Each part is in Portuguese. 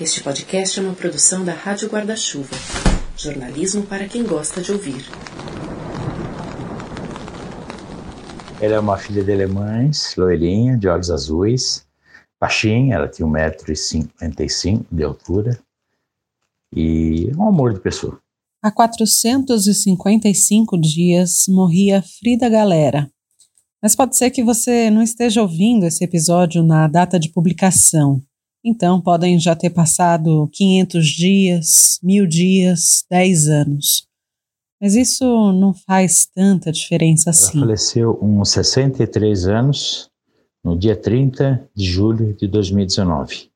Este podcast é uma produção da Rádio Guarda-Chuva. Jornalismo para quem gosta de ouvir. Ela é uma filha de alemães, loirinha, de olhos azuis, baixinha, ela tinha 1,55m de altura e um amor de pessoa. Há 455 dias morria Frida Galera. Mas pode ser que você não esteja ouvindo esse episódio na data de publicação. Então, podem já ter passado 500 dias, mil dias, 10 anos. Mas isso não faz tanta diferença assim. Ela faleceu uns 63 anos, no dia 30 de julho de 2019.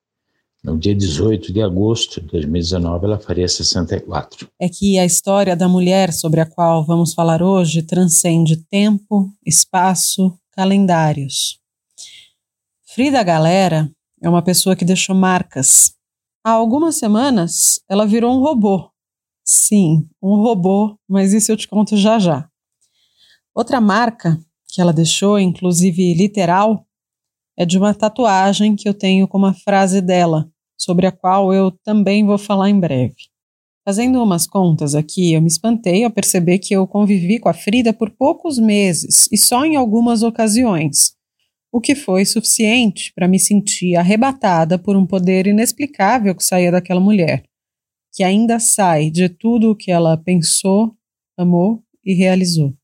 No dia 18 de agosto de 2019, ela faria 64. É que a história da mulher sobre a qual vamos falar hoje transcende tempo, espaço, calendários. Frida Galera é uma pessoa que deixou marcas. Há algumas semanas, ela virou um robô. Sim, um robô, mas isso eu te conto já já. Outra marca que ela deixou, inclusive literal, é de uma tatuagem que eu tenho com uma frase dela, sobre a qual eu também vou falar em breve. Fazendo umas contas aqui, eu me espantei ao perceber que eu convivi com a Frida por poucos meses e só em algumas ocasiões o que foi suficiente para me sentir arrebatada por um poder inexplicável que saía daquela mulher, que ainda sai de tudo o que ela pensou, amou e realizou.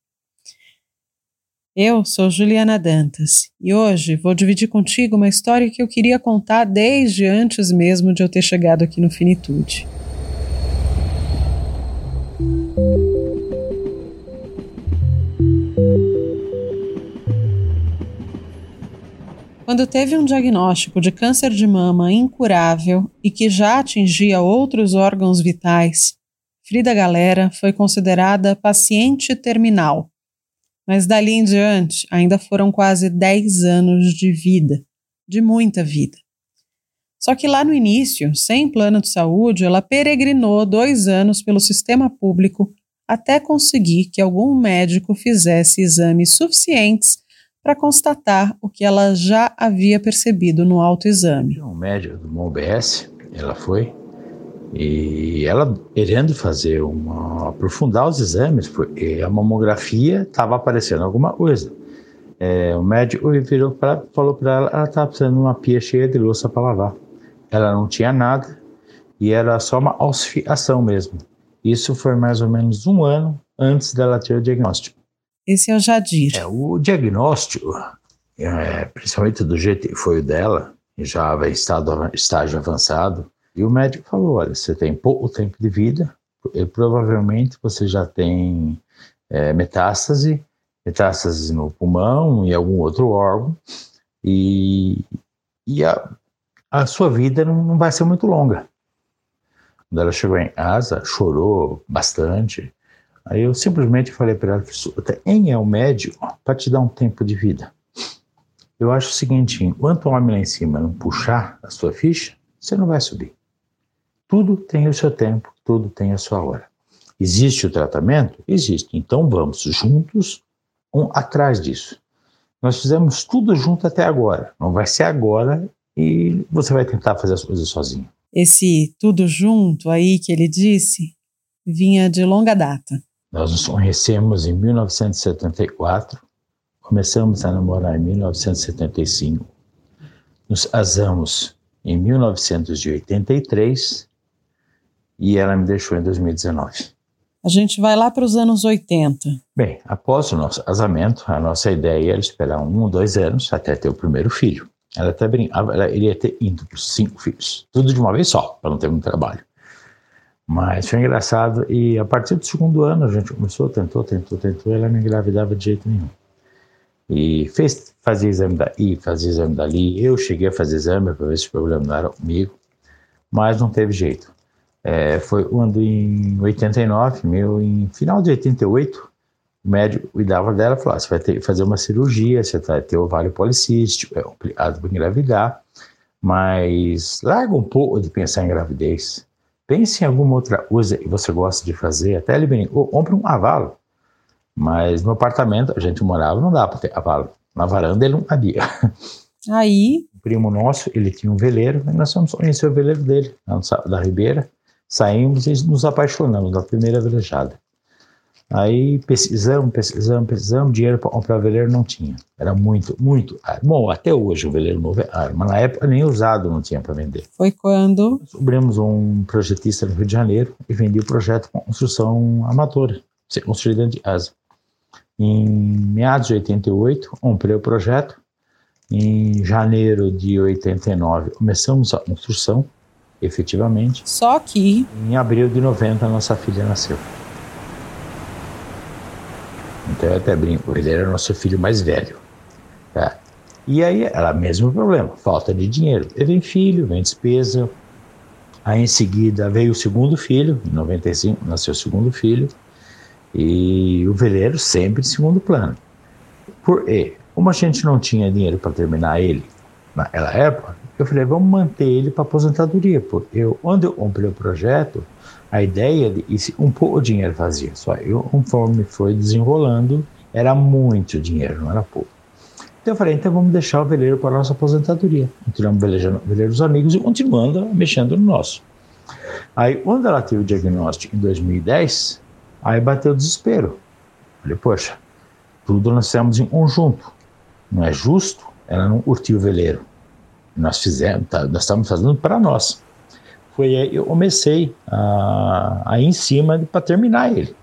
Eu sou Juliana Dantas e hoje vou dividir contigo uma história que eu queria contar desde antes mesmo de eu ter chegado aqui no Finitude. Quando teve um diagnóstico de câncer de mama incurável e que já atingia outros órgãos vitais, Frida Galera foi considerada paciente terminal. Mas dali em diante ainda foram quase 10 anos de vida, de muita vida. Só que lá no início, sem plano de saúde, ela peregrinou dois anos pelo sistema público até conseguir que algum médico fizesse exames suficientes para constatar o que ela já havia percebido no autoexame. Um médico do MOBS, ela foi, e ela querendo fazer uma aprofundar os exames, porque a mamografia estava aparecendo alguma coisa. É, o médico virou pra, falou para ela, ela estava precisando de uma pia cheia de louça para lavar. Ela não tinha nada e era só uma ossificação mesmo. Isso foi mais ou menos um ano antes dela ter o diagnóstico. Esse é o Jadir. É, o diagnóstico, é, principalmente do jeito que foi o dela, já em estado, estágio avançado, e o médico falou: olha, você tem pouco tempo de vida, e provavelmente você já tem é, metástase, metástase no pulmão e algum outro órgão, e, e a, a sua vida não, não vai ser muito longa. Quando ela chegou em casa, chorou bastante, Aí eu simplesmente falei para ela, quem é o médico para te dar um tempo de vida? Eu acho o seguinte, enquanto o homem lá em cima não puxar a sua ficha, você não vai subir. Tudo tem o seu tempo, tudo tem a sua hora. Existe o tratamento? Existe. Então vamos juntos um atrás disso. Nós fizemos tudo junto até agora. Não vai ser agora e você vai tentar fazer as coisas sozinho. Esse tudo junto aí que ele disse vinha de longa data. Nós nos conhecemos em 1974, começamos a namorar em 1975, nos casamos em 1983 e ela me deixou em 2019. A gente vai lá para os anos 80. Bem, após o nosso casamento, a nossa ideia era esperar um ou dois anos até ter o primeiro filho. Ela até brincava, ela iria ter indo para cinco filhos, tudo de uma vez só, para não ter muito trabalho. Mas foi engraçado e a partir do segundo ano a gente começou, tentou, tentou, tentou, ela não engravidava de jeito nenhum. E fez, fazia exame daí, fazia exame dali. Eu cheguei a fazer exame para ver se o problema não era comigo, mas não teve jeito. É, foi quando em 89, meu, em final de 88, o médico cuidava dela e falou: ah, você vai ter que fazer uma cirurgia, você vai ter ovário policístico, é complicado para engravidar, mas larga um pouco de pensar em gravidez. Pense em alguma outra coisa que você gosta de fazer. Até ele brincou, compre um cavalo. Mas no apartamento a gente morava, não dá para ter cavalo. Na varanda ele não cabia. Aí. primo nosso, ele tinha um veleiro, e nós fomos conhecer o veleiro dele, da Ribeira. Saímos e nos apaixonamos na primeira velejada. Aí pesquisamos, pesquisamos, pesquisamos, dinheiro para comprar veleiro não tinha. Era muito, muito. Bom, até hoje o veleiro novo é caro, mas na época nem usado não tinha para vender. Foi quando? Descobrimos um projetista no Rio de Janeiro e vendi o projeto com construção amadora, ser construído dentro de casa. Em meados de 88, comprei o projeto. Em janeiro de 89, começamos a construção, efetivamente. Só que. Em abril de 90, nossa filha nasceu. Eu até brinco, ele era nosso filho mais velho. Tá? E aí era o mesmo problema, falta de dinheiro. E vem filho, vem despesa. Aí em seguida veio o segundo filho, em 95 nasceu o segundo filho. E o veleiro sempre em segundo plano. Por e como a gente não tinha dinheiro para terminar ele naquela época, eu falei, vamos manter ele para aposentadoria. Porque eu, quando eu comprei o projeto, a ideia de um pouco dinheiro fazia. Só eu, conforme foi desenrolando, era muito dinheiro, não era pouco. Então eu falei, então vamos deixar o veleiro para a nossa aposentadoria. Velejando o veleiro dos amigos e continuando mexendo no nosso. Aí, quando ela teve o diagnóstico em 2010, Aí bateu o desespero. Falei, poxa, tudo nós fizemos em conjunto. Não é justo ela não curtir o veleiro. Nós fizemos, tá, nós estamos fazendo para nós. Foi aí eu comecei a, a ir em cima para terminar ele.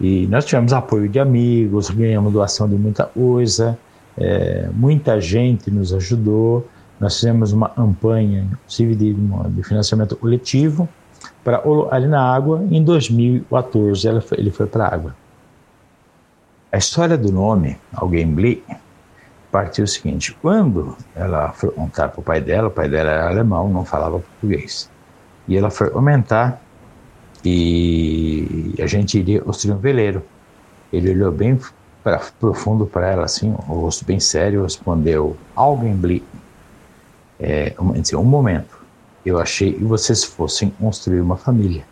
E nós tivemos apoio de amigos, ganhamos doação de muita coisa, é, muita gente nos ajudou. Nós fizemos uma campanha, inclusive de, de financiamento coletivo, para ali na água. Em 2014 ela foi, ele foi para a água. A história do nome, Alguém Bli, partiu o seguinte: quando ela foi contar para o pai dela, o pai dela era alemão, não falava português, e ela foi comentar e a gente iria construir um veleiro. Ele olhou bem pra, profundo para ela, assim, o rosto bem sério, respondeu: Alguém Bli. É, um, um momento eu achei que vocês fossem construir uma família.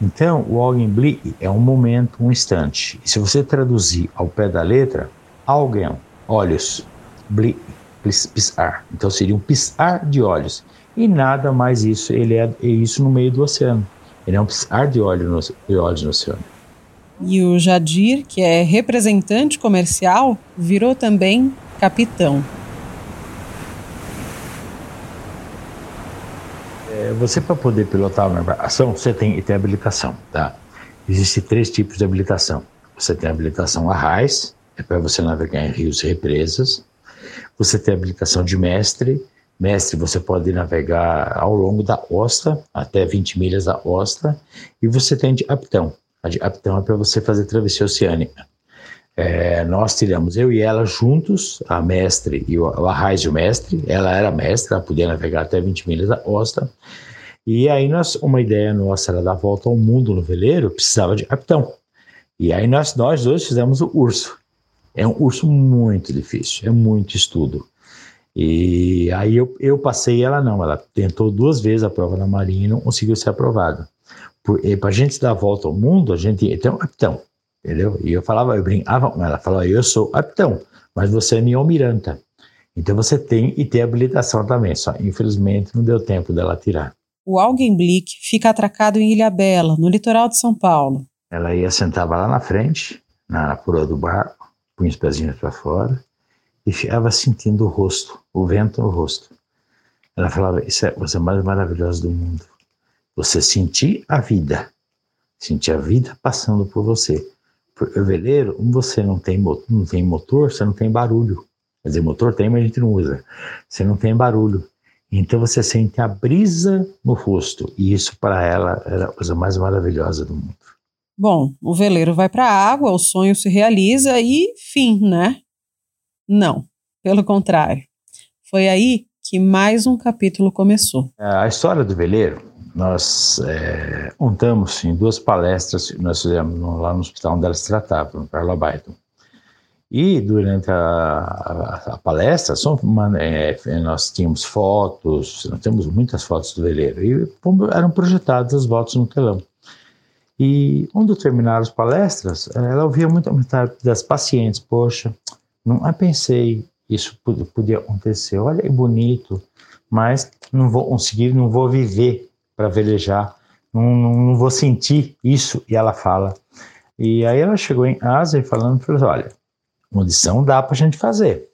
Então, o Augenblick é um momento, um instante. E se você traduzir ao pé da letra, Augen, olhos, blick, pisar. Então seria um pisar de olhos. E nada mais isso, ele é, é isso no meio do oceano. Ele é um pisar de olhos no, de olhos no oceano. E o Jadir, que é representante comercial, virou também capitão. você para poder pilotar uma embarcação, você tem ter habilitação, tá? Existem três tipos de habilitação. Você tem a habilitação a raiz, é para você navegar em rios e represas. Você tem a habilitação de mestre. Mestre, você pode navegar ao longo da costa, até 20 milhas da costa. E você tem de aptão. A de aptão é para você fazer travessia oceânica. É, nós tiramos eu e ela juntos, a mestre e o, o Arraiz e o mestre. Ela era mestre, ela podia navegar até 20 milhas da costa. E aí nós, uma ideia nossa era dar volta ao mundo no veleiro, precisava de capitão. E aí nós, nós dois fizemos o urso. É um urso muito difícil, é muito estudo. E aí eu, eu passei ela não, ela tentou duas vezes a prova na Marinha e não conseguiu ser aprovada. Para a gente dar a volta ao mundo, a gente tem um capitão, entendeu? E eu falava, eu brincava com ela, falava, eu sou capitão, mas você é minha almiranta. Então você tem e ter habilitação também, só infelizmente não deu tempo dela tirar. O Augenblick fica atracado em Ilha Bela, no litoral de São Paulo. Ela ia sentava lá na frente, na proa do barco, punha os pezinhos para fora e ficava sentindo o rosto, o vento no rosto. Ela falava: Isso é a coisa mais maravilhosa do mundo. Você sentir a vida, sentir a vida passando por você. Porque o veleiro, você não tem, não tem motor, você não tem barulho. Quer dizer, motor tem, mas a gente não usa. Você não tem barulho. Então você sente a brisa no rosto, e isso para ela era a coisa mais maravilhosa do mundo. Bom, o veleiro vai para a água, o sonho se realiza e fim, né? Não, pelo contrário. Foi aí que mais um capítulo começou. A história do veleiro, nós é, em duas palestras que nós fizemos lá no hospital onde ela se tratava, no Carla Baiton. E durante a, a, a palestra, só, é, nós tínhamos fotos, nós temos muitas fotos do veleiro, e eram projetadas as fotos no telão. E quando terminaram as palestras, ela ouvia muito das pacientes, poxa, não pensei isso podia acontecer. Olha, é bonito, mas não vou conseguir, não vou viver para velejar, não, não, não, vou sentir isso. E ela fala. E aí ela chegou em Ásia e falando, falou, olha, condição dá para a gente fazer,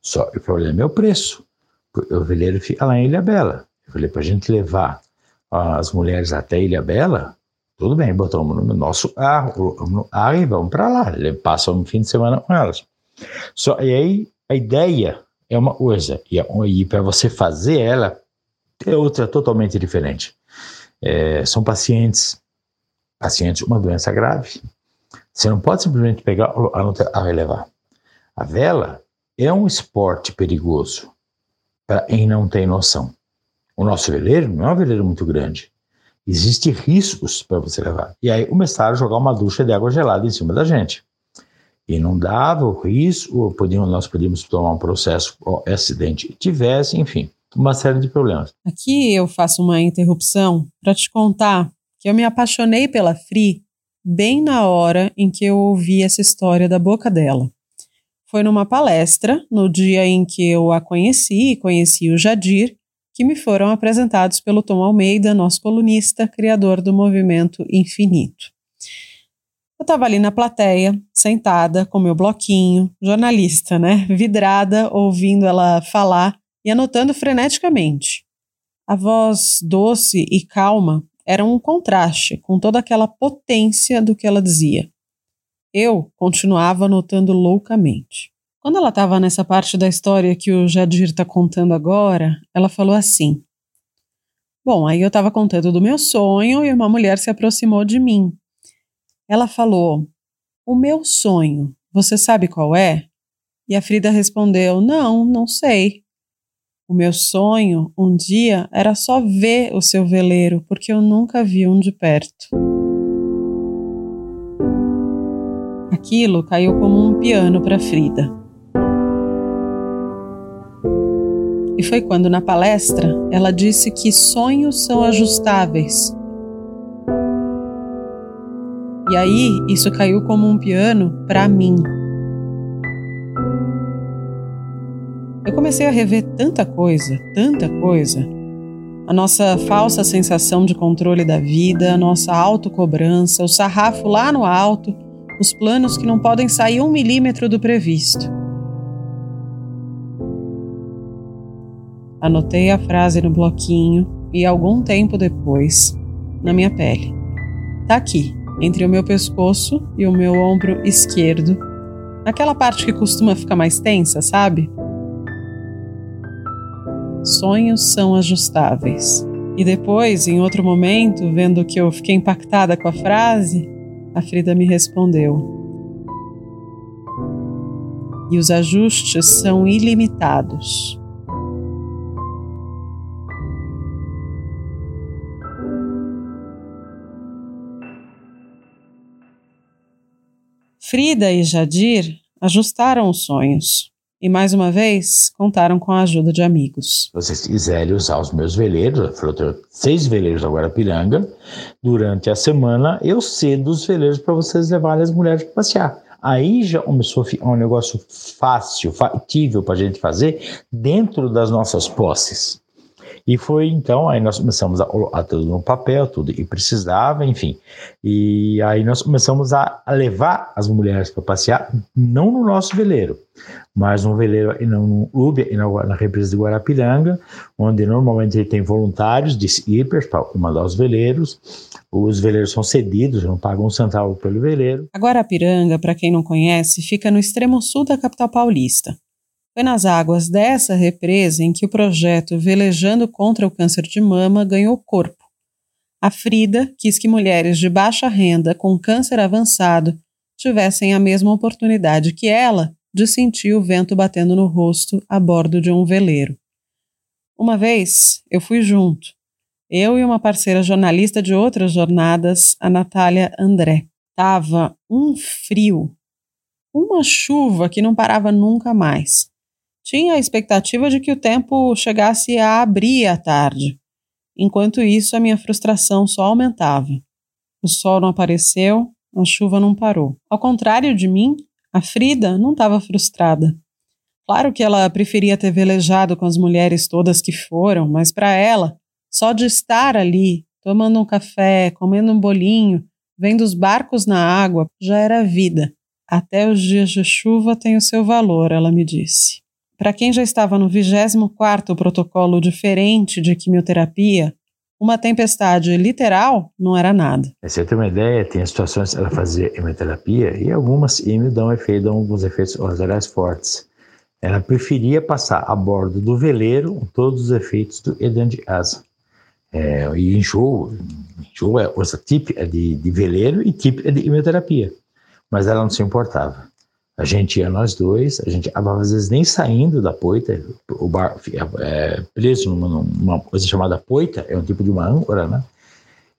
só o problema é meu preço. O veleiro fica lá em Ilha Bela. Eu falei, para a gente levar as mulheres até Ilha Bela, tudo bem, botamos no nosso carro, no carro e vamos para lá. Ele passa um fim de semana com elas. Só, e aí a ideia é uma coisa, e, e para você fazer ela é outra totalmente diferente. É, são pacientes, pacientes uma doença grave. Você não pode simplesmente pegar a levar. A vela é um esporte perigoso para quem não tem noção. O nosso veleiro não é um veleiro muito grande. Existem riscos para você levar. E aí começaram a jogar uma ducha de água gelada em cima da gente. E não dava o risco, podíamos, nós podíamos tomar um processo, acidente tivesse, enfim, uma série de problemas. Aqui eu faço uma interrupção para te contar que eu me apaixonei pela Fri bem na hora em que eu ouvi essa história da boca dela. Foi numa palestra, no dia em que eu a conheci e conheci o Jadir, que me foram apresentados pelo Tom Almeida, nosso colunista, criador do movimento Infinito. Eu estava ali na plateia, sentada, com meu bloquinho, jornalista, né? Vidrada, ouvindo ela falar e anotando freneticamente. A voz doce e calma era um contraste com toda aquela potência do que ela dizia. Eu continuava anotando loucamente. Quando ela estava nessa parte da história que o Jadir está contando agora, ela falou assim: Bom, aí eu estava contando do meu sonho e uma mulher se aproximou de mim. Ela falou: O meu sonho, você sabe qual é? E a Frida respondeu: Não, não sei. O meu sonho, um dia, era só ver o seu veleiro, porque eu nunca vi um de perto. Aquilo caiu como um piano para Frida. E foi quando, na palestra, ela disse que sonhos são ajustáveis. E aí, isso caiu como um piano para mim. Eu comecei a rever tanta coisa, tanta coisa. A nossa falsa sensação de controle da vida, a nossa autocobrança, o sarrafo lá no alto, os planos que não podem sair um milímetro do previsto. Anotei a frase no bloquinho e, algum tempo depois, na minha pele. Tá aqui, entre o meu pescoço e o meu ombro esquerdo, naquela parte que costuma ficar mais tensa, sabe? Sonhos são ajustáveis. E depois, em outro momento, vendo que eu fiquei impactada com a frase, a Frida me respondeu: E os ajustes são ilimitados. Frida e Jadir ajustaram os sonhos e, mais uma vez, contaram com a ajuda de amigos. Se vocês quiserem usar os meus veleiros, eu falei, seis veleiros da Guarapiranga, durante a semana eu cedo os veleiros para vocês levarem as mulheres para passear. Aí já começou a ficar um negócio fácil, factível para a gente fazer dentro das nossas posses. E foi então, aí nós começamos a colocar tudo no papel, tudo que precisava, enfim. E aí nós começamos a, levar as mulheres para passear, não no nosso veleiro, mas num veleiro, e não clube, e na, represa de Guarapiranga, onde normalmente tem voluntários de skippers para comandar os veleiros. Os veleiros são cedidos, não pagam um centavo pelo veleiro. A Guarapiranga, para quem não conhece, fica no extremo sul da capital paulista. Foi nas águas dessa represa em que o projeto Velejando contra o Câncer de Mama ganhou corpo. A Frida quis que mulheres de baixa renda com câncer avançado tivessem a mesma oportunidade que ela de sentir o vento batendo no rosto a bordo de um veleiro. Uma vez eu fui junto, eu e uma parceira jornalista de outras jornadas, a Natália André. Tava um frio, uma chuva que não parava nunca mais. Tinha a expectativa de que o tempo chegasse a abrir à tarde. Enquanto isso, a minha frustração só aumentava. O sol não apareceu, a chuva não parou. Ao contrário de mim, a Frida não estava frustrada. Claro que ela preferia ter velejado com as mulheres todas que foram, mas para ela, só de estar ali, tomando um café, comendo um bolinho, vendo os barcos na água, já era vida. Até os dias de chuva têm o seu valor, ela me disse. Para quem já estava no 24º protocolo diferente de quimioterapia, uma tempestade literal não era nada. Você tem uma ideia, tem situações que ela fazia quimioterapia e algumas quimio dão, efeito, dão alguns efeitos colaterais fortes. Ela preferia passar a bordo do veleiro todos os efeitos do edema de asa. É, e enjoo, enjoo é coisa típica de, de veleiro e típica de quimioterapia. Mas ela não se importava. A gente ia nós dois, a gente às vezes nem saindo da poita, o bar é, preso numa, numa, coisa chamada poita, é um tipo de uma âncora, né?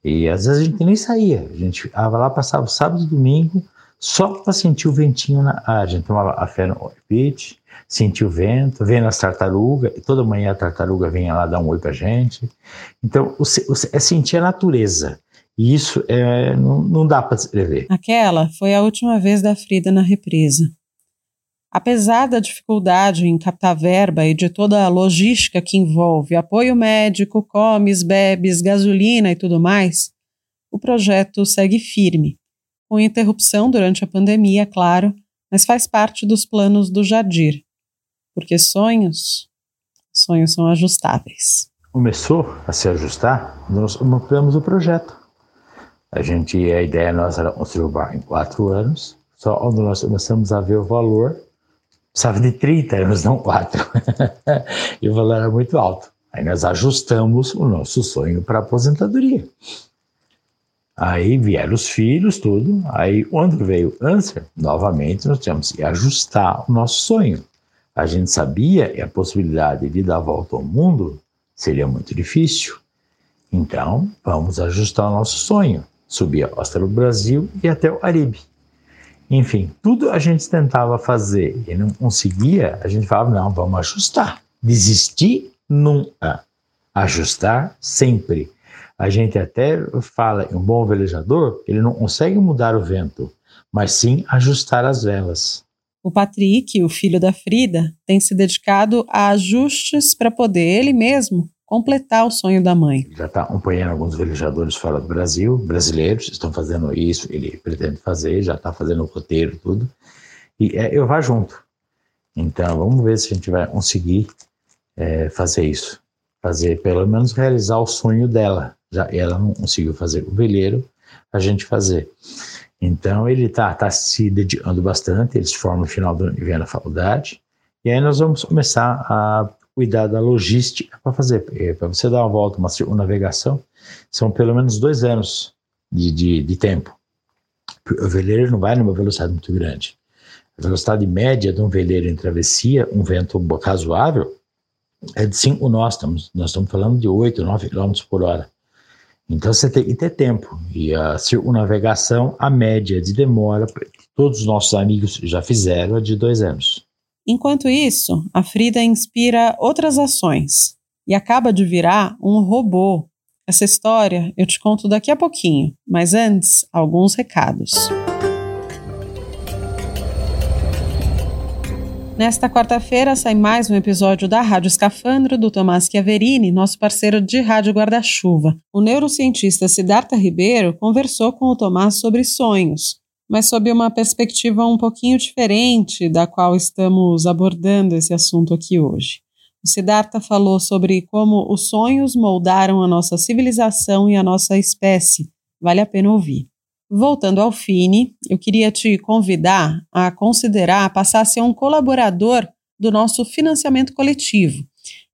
E às vezes a gente nem saía, a gente ficava lá, passava sábado e domingo só para sentir o ventinho na área. A gente tomava a fé no pitch, sentia o vento, vendo as tartarugas, e toda manhã a tartaruga vinha lá dar um oi pra gente. Então, o, o, é sentir a natureza. E isso é, não, não dá para descrever. Aquela foi a última vez da Frida na represa. Apesar da dificuldade em captar verba e de toda a logística que envolve apoio médico, comes, bebes, gasolina e tudo mais, o projeto segue firme, com interrupção durante a pandemia, claro, mas faz parte dos planos do Jadir. Porque sonhos, sonhos são ajustáveis. Começou a se ajustar, nós ampliamos o projeto. A gente, a ideia nossa era construir o bar em quatro anos, só quando nós começamos a ver o valor, precisava de 30 anos, não quatro. e o valor era muito alto. Aí nós ajustamos o nosso sonho para aposentadoria. Aí vieram os filhos, tudo. Aí, quando veio o câncer, novamente nós tivemos que ajustar o nosso sonho. A gente sabia que a possibilidade de dar a volta ao mundo seria muito difícil. Então, vamos ajustar o nosso sonho subir a costa do Brasil e até o Caribe. Enfim, tudo a gente tentava fazer e não conseguia, a gente falava, não, vamos ajustar. Desistir nunca. Ajustar sempre. A gente até fala um bom velejador, ele não consegue mudar o vento, mas sim ajustar as velas. O Patrick, o filho da Frida, tem se dedicado a ajustes para poder ele mesmo completar o sonho da mãe. Já está acompanhando alguns velejadores fora do Brasil, brasileiros, estão fazendo isso, ele pretende fazer, já está fazendo o roteiro, tudo. E é, eu vá junto. Então, vamos ver se a gente vai conseguir é, fazer isso. Fazer, pelo menos, realizar o sonho dela. Já ela não conseguiu fazer o veleiro, a gente fazer. Então, ele está tá se dedicando bastante, ele se forma no final do ano e vem na faculdade. E aí nós vamos começar a cuidar da logística para fazer. É, para você dar uma volta, uma, uma navegação, são pelo menos dois anos de, de, de tempo. O veleiro não vai numa velocidade muito grande. A velocidade média de um veleiro em travessia, um vento razoável, é de 5 nós, estamos, nós estamos falando de 8, 9 km por hora. Então você tem que ter tempo. E a circunnavegação, a média de demora, todos os nossos amigos já fizeram, é de dois anos. Enquanto isso, a Frida inspira outras ações e acaba de virar um robô. Essa história eu te conto daqui a pouquinho, mas antes, alguns recados. Nesta quarta-feira sai mais um episódio da Rádio Escafandro do Tomás Chiaverini, nosso parceiro de Rádio Guarda-Chuva. O neurocientista Siddhartha Ribeiro conversou com o Tomás sobre sonhos, mas sob uma perspectiva um pouquinho diferente da qual estamos abordando esse assunto aqui hoje. O Siddhartha falou sobre como os sonhos moldaram a nossa civilização e a nossa espécie. Vale a pena ouvir. Voltando ao Fini, eu queria te convidar a considerar passar a ser um colaborador do nosso financiamento coletivo.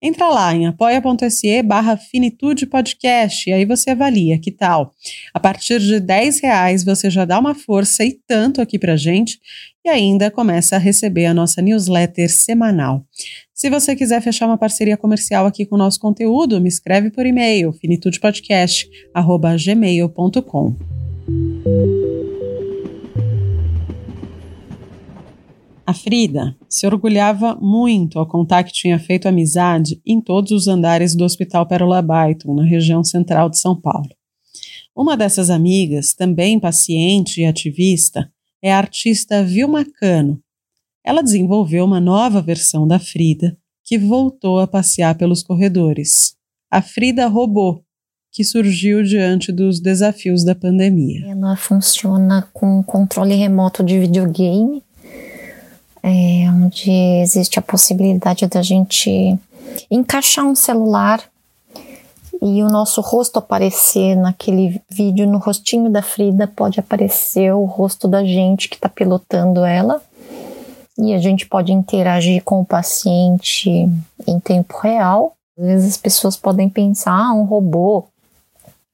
Entra lá em apoia.se barra Finitude Podcast e aí você avalia, que tal? A partir de 10 reais você já dá uma força e tanto aqui pra gente e ainda começa a receber a nossa newsletter semanal. Se você quiser fechar uma parceria comercial aqui com o nosso conteúdo, me escreve por e-mail finitudepodcast.gmail.com. A Frida se orgulhava muito ao contar que tinha feito amizade em todos os andares do Hospital Pérola Baiton, na região central de São Paulo. Uma dessas amigas, também paciente e ativista, é a artista Vilma Cano. ela desenvolveu uma nova versão da Frida, que voltou a passear pelos corredores. A Frida Robô, que surgiu diante dos desafios da pandemia. Ela funciona com controle remoto de videogame, é, onde existe a possibilidade da gente encaixar um celular e o nosso rosto aparecer naquele vídeo, no rostinho da Frida pode aparecer o rosto da gente que está pilotando ela e a gente pode interagir com o paciente em tempo real. Às vezes as pessoas podem pensar, ah, um robô,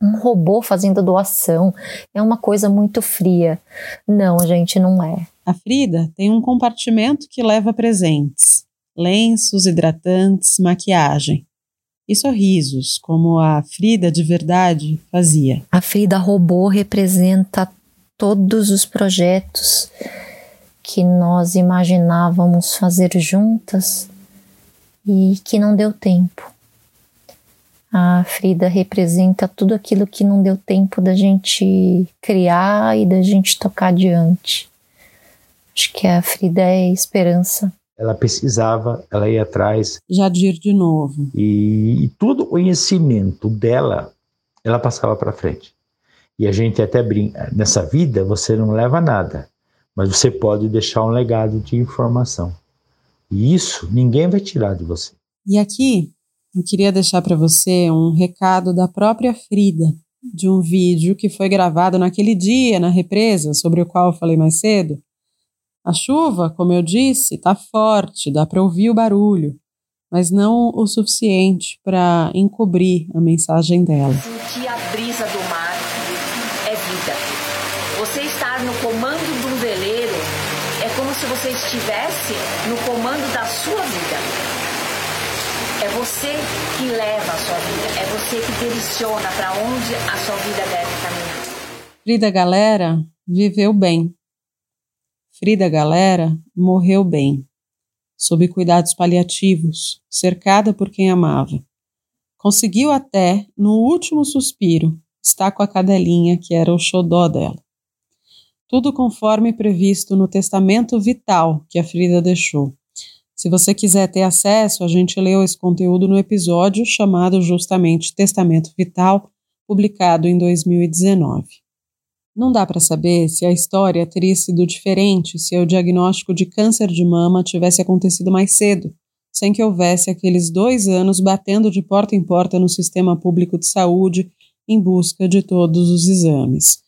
um robô fazendo doação é uma coisa muito fria. Não, gente, não é. A Frida tem um compartimento que leva presentes: lenços, hidratantes, maquiagem e sorrisos, como a Frida de verdade fazia. A Frida robô representa todos os projetos que nós imaginávamos fazer juntas e que não deu tempo. A Frida representa tudo aquilo que não deu tempo da gente criar e da gente tocar adiante. Acho que a Frida é esperança. Ela pesquisava, ela ia atrás. Jadir de novo. E, e todo o conhecimento dela, ela passava para frente. E a gente até brinca, nessa vida você não leva nada, mas você pode deixar um legado de informação. E isso ninguém vai tirar de você. E aqui eu queria deixar para você um recado da própria Frida, de um vídeo que foi gravado naquele dia na represa, sobre o qual eu falei mais cedo. A chuva, como eu disse, está forte, dá para ouvir o barulho, mas não o suficiente para encobrir a mensagem dela. Sentir a brisa do mar é vida. Você estar no comando de um veleiro é como se você estivesse no comando da sua vida. É você que leva a sua vida, é você que direciona para onde a sua vida deve caminhar. Frida Galera viveu bem. Frida Galera morreu bem, sob cuidados paliativos, cercada por quem amava. Conseguiu até, no último suspiro, estar com a cadelinha que era o xodó dela. Tudo conforme previsto no testamento vital que a Frida deixou. Se você quiser ter acesso, a gente leu esse conteúdo no episódio chamado justamente Testamento Vital, publicado em 2019. Não dá para saber se a história teria sido diferente se o diagnóstico de câncer de mama tivesse acontecido mais cedo, sem que houvesse aqueles dois anos batendo de porta em porta no sistema público de saúde em busca de todos os exames.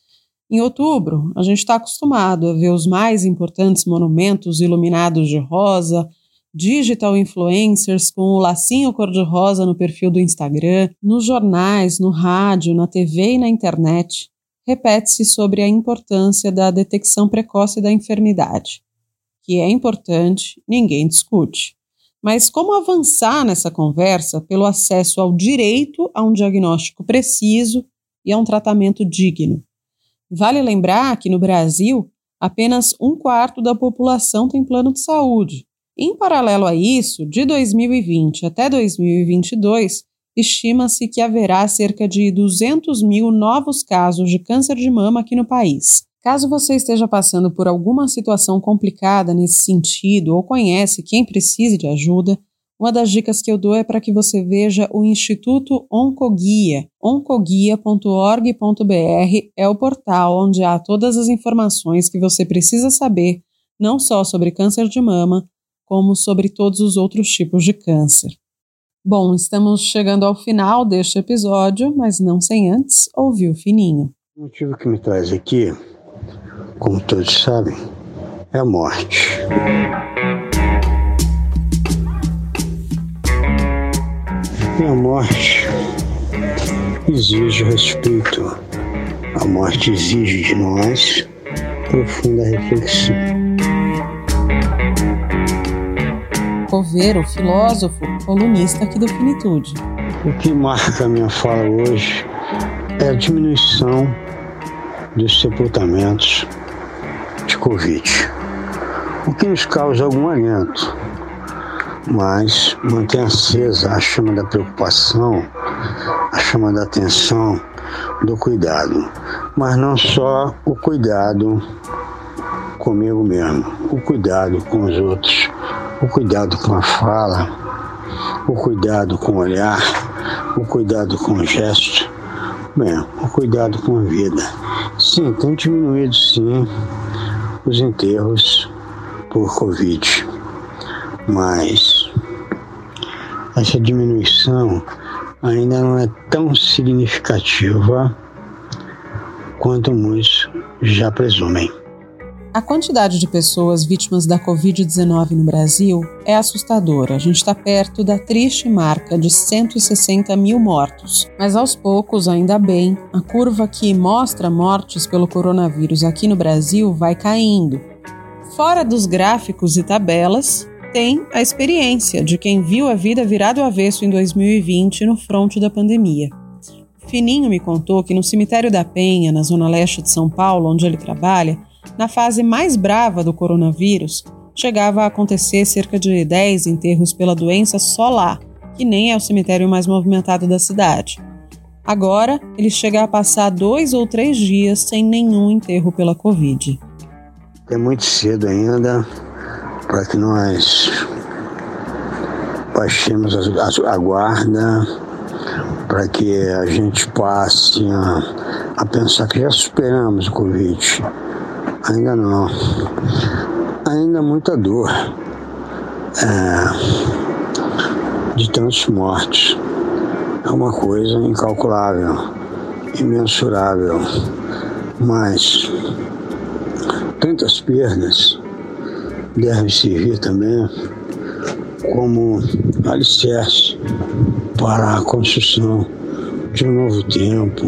Em outubro, a gente está acostumado a ver os mais importantes monumentos iluminados de rosa, digital influencers com o lacinho cor-de-rosa no perfil do Instagram, nos jornais, no rádio, na TV e na internet repete-se sobre a importância da detecção precoce da enfermidade, que é importante, ninguém discute. Mas como avançar nessa conversa pelo acesso ao direito a um diagnóstico preciso e a um tratamento digno? Vale lembrar que no Brasil, apenas um quarto da população tem plano de saúde. Em paralelo a isso, de 2020 até 2022, estima-se que haverá cerca de 200 mil novos casos de câncer de mama aqui no país. Caso você esteja passando por alguma situação complicada nesse sentido ou conhece quem precise de ajuda, uma das dicas que eu dou é para que você veja o Instituto Oncoguia. oncoguia.org.br é o portal onde há todas as informações que você precisa saber, não só sobre câncer de mama, como sobre todos os outros tipos de câncer. Bom, estamos chegando ao final deste episódio, mas não sem antes ouvir o Fininho. O motivo que me traz aqui, como todos sabem, é a morte. E a morte exige respeito. A morte exige de nós profunda reflexão. Coveiro, filósofo, colunista aqui do Finitude. O que marca a minha fala hoje é a diminuição dos sepultamentos de Covid, o que nos causa algum alento, mas mantém acesa a chama da preocupação, a chama da atenção, do cuidado, mas não só o cuidado comigo mesmo, o cuidado com os outros, o cuidado com a fala, o cuidado com o olhar, o cuidado com o gesto, bem, o cuidado com a vida. Sim, tem diminuído sim os enterros por Covid, mas essa diminuição ainda não é tão significativa quanto muitos já presumem. A quantidade de pessoas vítimas da Covid-19 no Brasil é assustadora. A gente está perto da triste marca de 160 mil mortos. Mas aos poucos, ainda bem, a curva que mostra mortes pelo coronavírus aqui no Brasil vai caindo. Fora dos gráficos e tabelas, tem a experiência de quem viu a vida virar do avesso em 2020 no fronte da pandemia. Fininho me contou que no cemitério da Penha, na zona leste de São Paulo, onde ele trabalha, na fase mais brava do coronavírus, chegava a acontecer cerca de 10 enterros pela doença só lá, que nem é o cemitério mais movimentado da cidade. Agora, ele chega a passar dois ou três dias sem nenhum enterro pela Covid. É muito cedo ainda para que nós baixemos a, guarda, para que a gente passe a, a pensar que já superamos o Covid Ainda não. Ainda muita dor é, de tantos mortos. É uma coisa incalculável, imensurável. Mas tantas perdas devem servir também como alicerce para a construção de um novo tempo,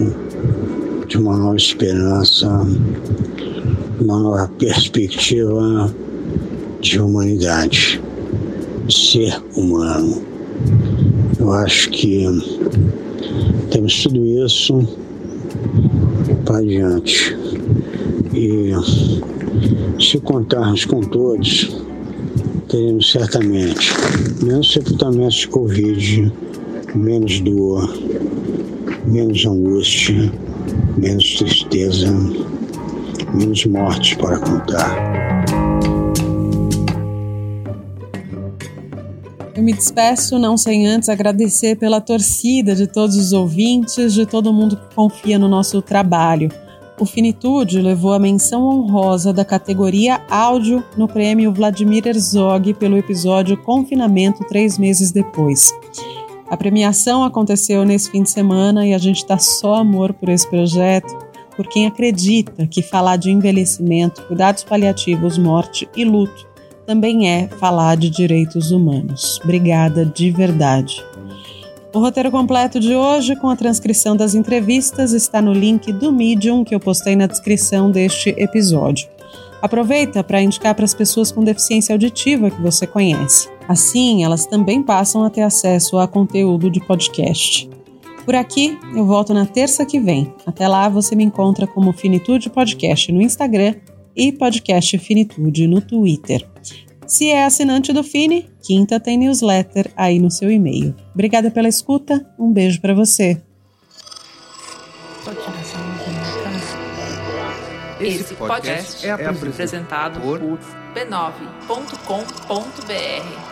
de uma nova esperança, uma nova perspectiva de humanidade, de ser humano. Eu acho que temos tudo isso para adiante. E se contarmos com todos, teremos certamente menos sepultamentos de Covid, menos dor, menos angústia, menos tristeza menos mortes para contar. Eu me despeço, não sem antes agradecer pela torcida de todos os ouvintes, de todo mundo que confia no nosso trabalho. O Finitude levou a menção honrosa da categoria áudio no prêmio Vladimir Herzog pelo episódio Confinamento três meses depois. A premiação aconteceu nesse fim de semana e a gente está só amor por esse projeto por quem acredita que falar de envelhecimento, cuidados paliativos, morte e luto também é falar de direitos humanos. Obrigada de verdade. O roteiro completo de hoje, com a transcrição das entrevistas, está no link do Medium que eu postei na descrição deste episódio. Aproveita para indicar para as pessoas com deficiência auditiva que você conhece. Assim, elas também passam a ter acesso a conteúdo de podcast. Por aqui, eu volto na terça que vem. Até lá, você me encontra como Finitude Podcast no Instagram e Podcast Finitude no Twitter. Se é assinante do Fini, quinta tem newsletter aí no seu e-mail. Obrigada pela escuta, um beijo para você. Esse podcast é apresentado por b9.com.br.